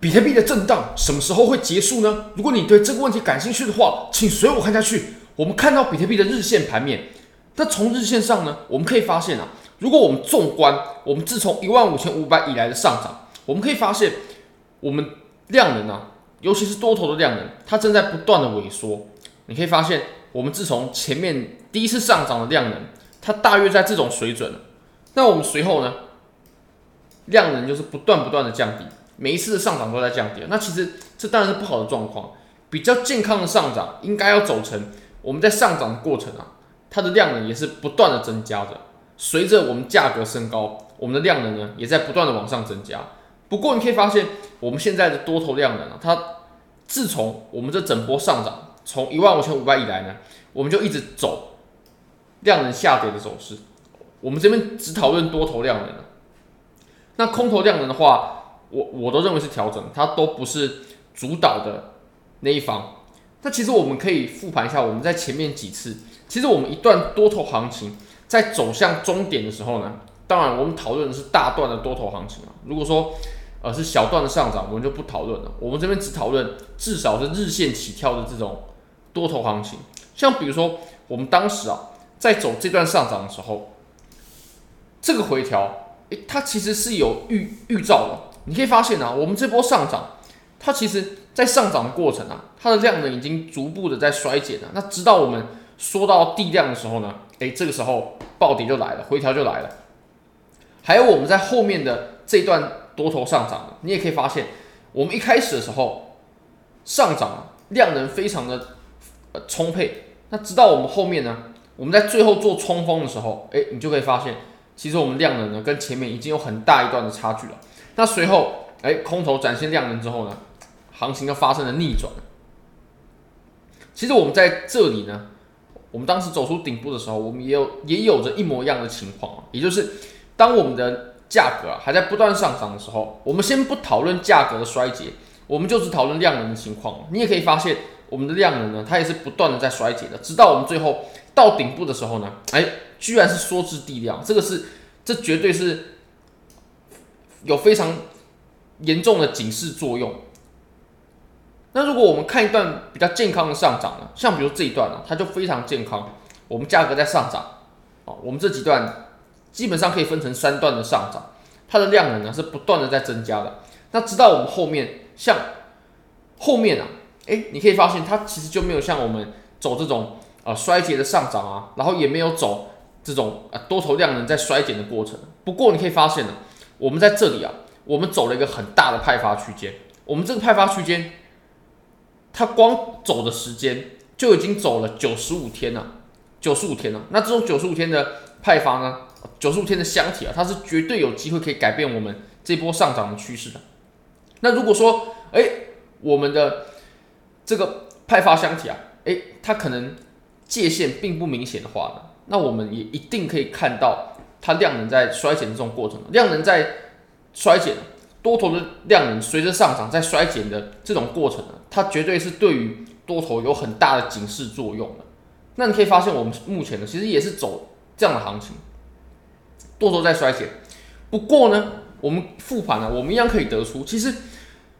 比特币的震荡什么时候会结束呢？如果你对这个问题感兴趣的话，请随我看下去。我们看到比特币的日线盘面，那从日线上呢，我们可以发现啊，如果我们纵观我们自从一万五千五百以来的上涨，我们可以发现我们量能啊，尤其是多头的量能，它正在不断的萎缩。你可以发现，我们自从前面第一次上涨的量能，它大约在这种水准。那我们随后呢，量能就是不断不断的降低。每一次的上涨都在降跌，那其实这当然是不好的状况。比较健康的上涨应该要走成我们在上涨的过程啊，它的量能也是不断的增加的。随着我们价格升高，我们的量能呢也在不断的往上增加。不过你可以发现，我们现在的多头量能啊，它自从我们这整波上涨从一万五千五百以来呢，我们就一直走量能下跌的走势。我们这边只讨论多头量能，那空头量能的话。我我都认为是调整，它都不是主导的那一方。那其实我们可以复盘一下，我们在前面几次，其实我们一段多头行情在走向终点的时候呢，当然我们讨论的是大段的多头行情啊。如果说呃是小段的上涨，我们就不讨论了。我们这边只讨论至少是日线起跳的这种多头行情。像比如说我们当时啊在走这段上涨的时候，这个回调，诶，它其实是有预预兆的。你可以发现啊，我们这波上涨，它其实在上涨的过程啊，它的量能已经逐步的在衰减了。那直到我们说到地量的时候呢，诶，这个时候暴跌就来了，回调就来了。还有我们在后面的这段多头上涨，你也可以发现，我们一开始的时候上涨量能非常的呃充沛。那直到我们后面呢，我们在最后做冲锋的时候，诶，你就可以发现，其实我们量能呢跟前面已经有很大一段的差距了。那随后，哎，空头展现量能之后呢，行情就发生了逆转。其实我们在这里呢，我们当时走出顶部的时候，我们也有也有着一模一样的情况啊，也就是当我们的价格还在不断上涨的时候，我们先不讨论价格的衰竭，我们就是讨论量能的情况。你也可以发现，我们的量能呢，它也是不断的在衰竭的，直到我们最后到顶部的时候呢，哎，居然是缩至地量，这个是，这绝对是。有非常严重的警示作用。那如果我们看一段比较健康的上涨呢？像比如这一段呢，它就非常健康。我们价格在上涨，啊，我们这几段基本上可以分成三段的上涨，它的量能呢是不断的在增加的。那直到我们后面，像后面啊，诶，你可以发现它其实就没有像我们走这种啊衰竭的上涨啊，然后也没有走这种啊多头量能在衰减的过程。不过你可以发现呢。我们在这里啊，我们走了一个很大的派发区间。我们这个派发区间，它光走的时间就已经走了九十五天了，九十五天了。那这种九十五天的派发呢，九十五天的箱体啊，它是绝对有机会可以改变我们这波上涨的趋势的。那如果说，哎，我们的这个派发箱体啊，哎，它可能界限并不明显的话呢，那我们也一定可以看到。它量能在衰减的这种过程，量能在衰减，多头的量能随着上涨在衰减的这种过程呢，它绝对是对于多头有很大的警示作用的。那你可以发现，我们目前呢，其实也是走这样的行情，多头在衰减。不过呢，我们复盘呢，我们一样可以得出，其实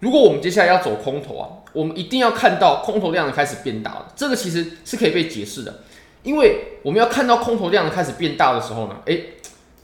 如果我们接下来要走空头啊，我们一定要看到空头量能开始变大了，这个其实是可以被解释的。因为我们要看到空头量能开始变大的时候呢，诶，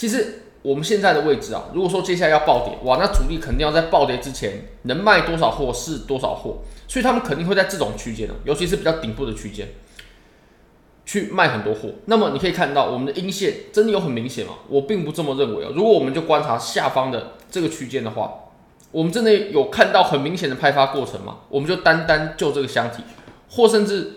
其实我们现在的位置啊，如果说接下来要暴跌，哇，那主力肯定要在暴跌之前能卖多少货是多少货，所以他们肯定会在这种区间呢，尤其是比较顶部的区间，去卖很多货。那么你可以看到我们的阴线真的有很明显吗？我并不这么认为啊。如果我们就观察下方的这个区间的话，我们真的有看到很明显的派发过程吗？我们就单单就这个箱体，或甚至。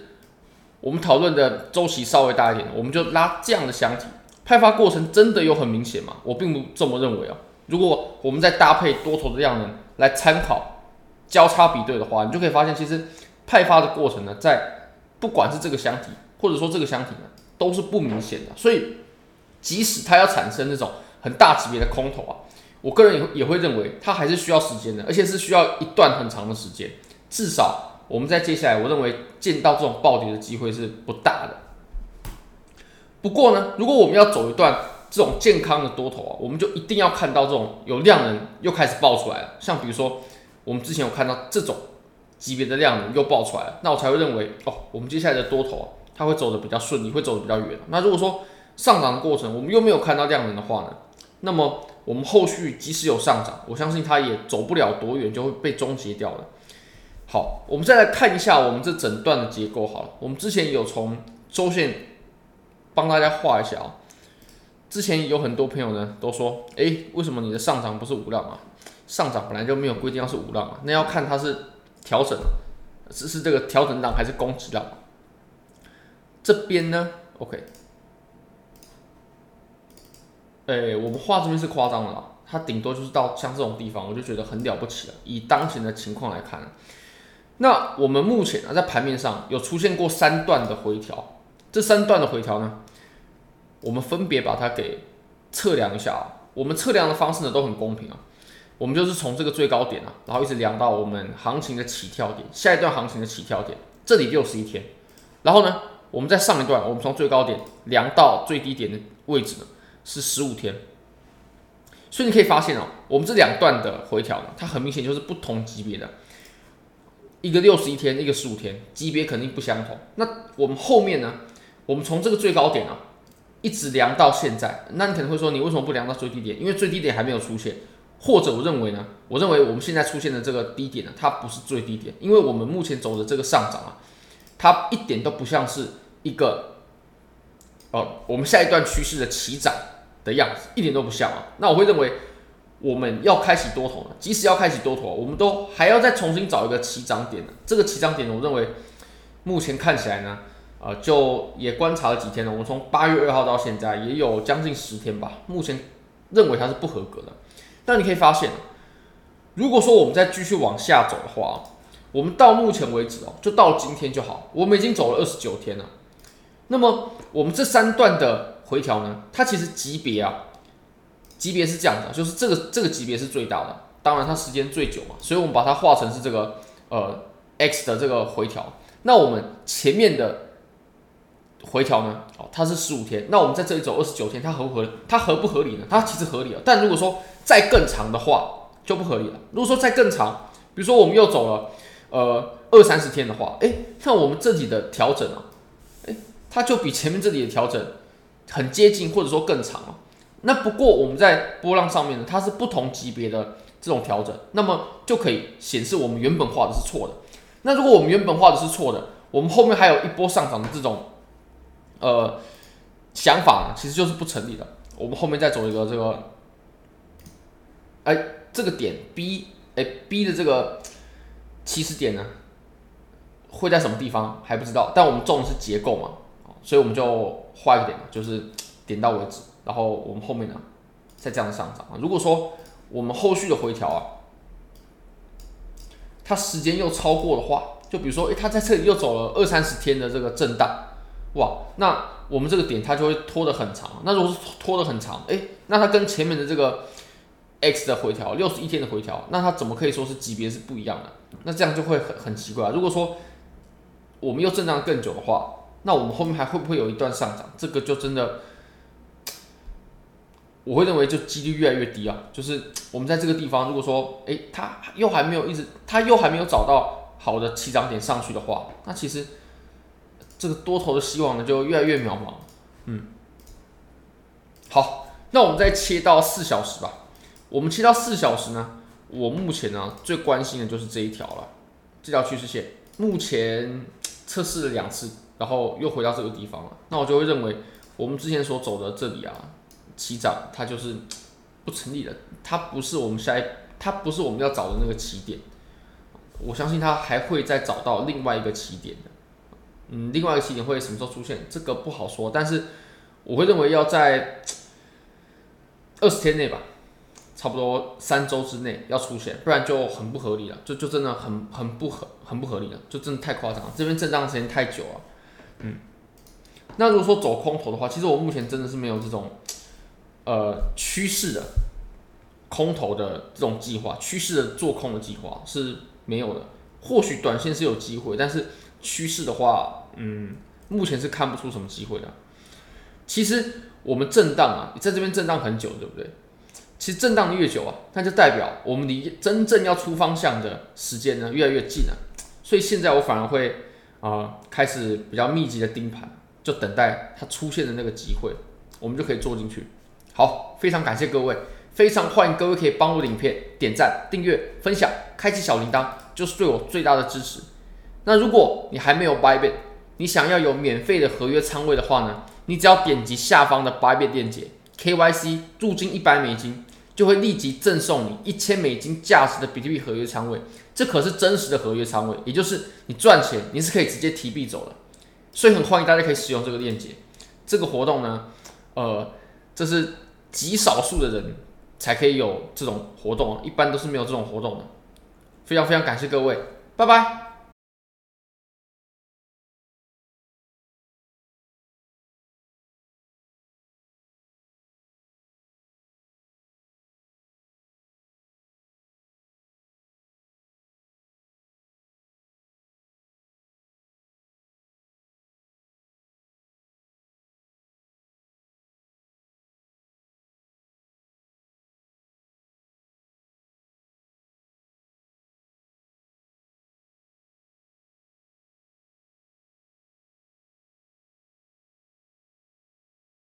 我们讨论的周期稍微大一点，我们就拉这样的箱体，派发过程真的有很明显吗？我并不这么认为啊。如果我们再搭配多头的量能来参考交叉比对的话，你就可以发现，其实派发的过程呢，在不管是这个箱体，或者说这个箱体呢，都是不明显的。所以，即使它要产生那种很大级别的空头啊，我个人也也会认为它还是需要时间的，而且是需要一段很长的时间，至少。我们在接下来，我认为见到这种暴跌的机会是不大的。不过呢，如果我们要走一段这种健康的多头啊，我们就一定要看到这种有量能又开始爆出来了。像比如说我们之前有看到这种级别的量能又爆出来了，那我才会认为哦，我们接下来的多头啊，它会走得比较顺利，会走得比较远。那如果说上涨的过程我们又没有看到量能的话呢，那么我们后续即使有上涨，我相信它也走不了多远就会被终结掉了。好，我们再来看一下我们这整段的结构好了，我们之前有从周线帮大家画一下啊。之前有很多朋友呢都说，哎，为什么你的上涨不是五浪啊？上涨本来就没有规定要是五浪啊，那要看它是调整，是是这个调整浪还是攻击浪。这边呢，OK，哎，我们画这边是夸张了，它顶多就是到像这种地方，我就觉得很了不起了。以当前的情况来看，那我们目前啊在盘面上有出现过三段的回调，这三段的回调呢，我们分别把它给测量一下啊，我们测量的方式呢都很公平啊，我们就是从这个最高点啊，然后一直量到我们行情的起跳点，下一段行情的起跳点，这里六十一天，然后呢，我们在上一段，我们从最高点量到最低点的位置呢是十五天，所以你可以发现哦，我们这两段的回调呢，它很明显就是不同级别的，一个六十一天，一个十五天，级别肯定不相同。那我们后面呢，我们从这个最高点啊。一直量到现在，那你可能会说，你为什么不量到最低点？因为最低点还没有出现，或者我认为呢？我认为我们现在出现的这个低点呢，它不是最低点，因为我们目前走的这个上涨啊，它一点都不像是一个，哦，我们下一段趋势的起涨的样子，一点都不像啊。那我会认为，我们要开启多头呢，即使要开启多头，我们都还要再重新找一个起涨点呢。这个起涨点，我认为目前看起来呢。呃，就也观察了几天了。我们从八月二号到现在也有将近十天吧。目前认为它是不合格的。但你可以发现，如果说我们再继续往下走的话，我们到目前为止哦，就到今天就好。我们已经走了二十九天了。那么我们这三段的回调呢，它其实级别啊，级别是这样的，就是这个这个级别是最大的，当然它时间最久嘛，所以我们把它画成是这个呃 X 的这个回调。那我们前面的。回调呢？哦，它是十五天。那我们在这里走二十九天，它合不合理？它合不合理呢？它其实合理了。但如果说再更长的话，就不合理了。如果说再更长，比如说我们又走了呃二三十天的话，诶，那我们这里的调整啊，诶，它就比前面这里的调整很接近，或者说更长了。那不过我们在波浪上面呢，它是不同级别的这种调整，那么就可以显示我们原本画的是错的。那如果我们原本画的是错的，我们后面还有一波上涨的这种。呃，想法，其实就是不成立的。我们后面再走一个这个，哎，这个点 B，哎，B 的这个起始点呢，会在什么地方还不知道。但我们重的是结构嘛，所以我们就画一个点，就是点到为止。然后我们后面呢，再这样上涨。如果说我们后续的回调啊，它时间又超过的话，就比如说，哎，它在这里又走了二三十天的这个震荡。哇，那我们这个点它就会拖得很长。那如果是拖得很长，哎，那它跟前面的这个 X 的回调，六十一天的回调，那它怎么可以说是级别是不一样的？那这样就会很很奇怪。如果说我们又震荡更久的话，那我们后面还会不会有一段上涨？这个就真的，我会认为就几率越来越低啊。就是我们在这个地方，如果说哎，它又还没有一直，它又还没有找到好的起涨点上去的话，那其实。这个多头的希望呢，就越来越渺茫。嗯，好，那我们再切到四小时吧。我们切到四小时呢，我目前呢最关心的就是这一条了，这条趋势线。目前测试了两次，然后又回到这个地方了。那我就会认为，我们之前所走的这里啊，起涨它就是不成立的，它不是我们下一，它不是我们要找的那个起点。我相信它还会再找到另外一个起点的。嗯，另外一个起点会什么时候出现？这个不好说，但是我会认为要在二十天内吧，差不多三周之内要出现，不然就很不合理了，就就真的很很不合很不合理了，就真的太夸张了。这边震荡时间太久了，嗯。那如果说走空头的话，其实我目前真的是没有这种呃趋势的空头的这种计划，趋势的做空的计划是没有的。或许短线是有机会，但是。趋势的话，嗯，目前是看不出什么机会的。其实我们震荡啊，在这边震荡很久，对不对？其实震荡的越久啊，那就代表我们离真正要出方向的时间呢越来越近了。所以现在我反而会啊、开始比较密集的盯盘，就等待它出现的那个机会，我们就可以做进去。好，非常感谢各位，非常欢迎各位可以帮我的影片点赞、订阅、分享、开启小铃铛，就是对我最大的支持。那如果你还没有 Bybit，你想要有免费的合约仓位的话呢，你只要点击下方的白贝链接，KYC 入金一百美金。就会立即赠送你一千美金价值的比特币合约仓位，这可是真实的合约仓位，也就是你赚钱你是可以直接提币走的，所以很欢迎大家可以使用这个链接。这个活动呢，呃，这是极少数的人才可以有这种活动，一般都是没有这种活动的。非常非常感谢各位，拜拜。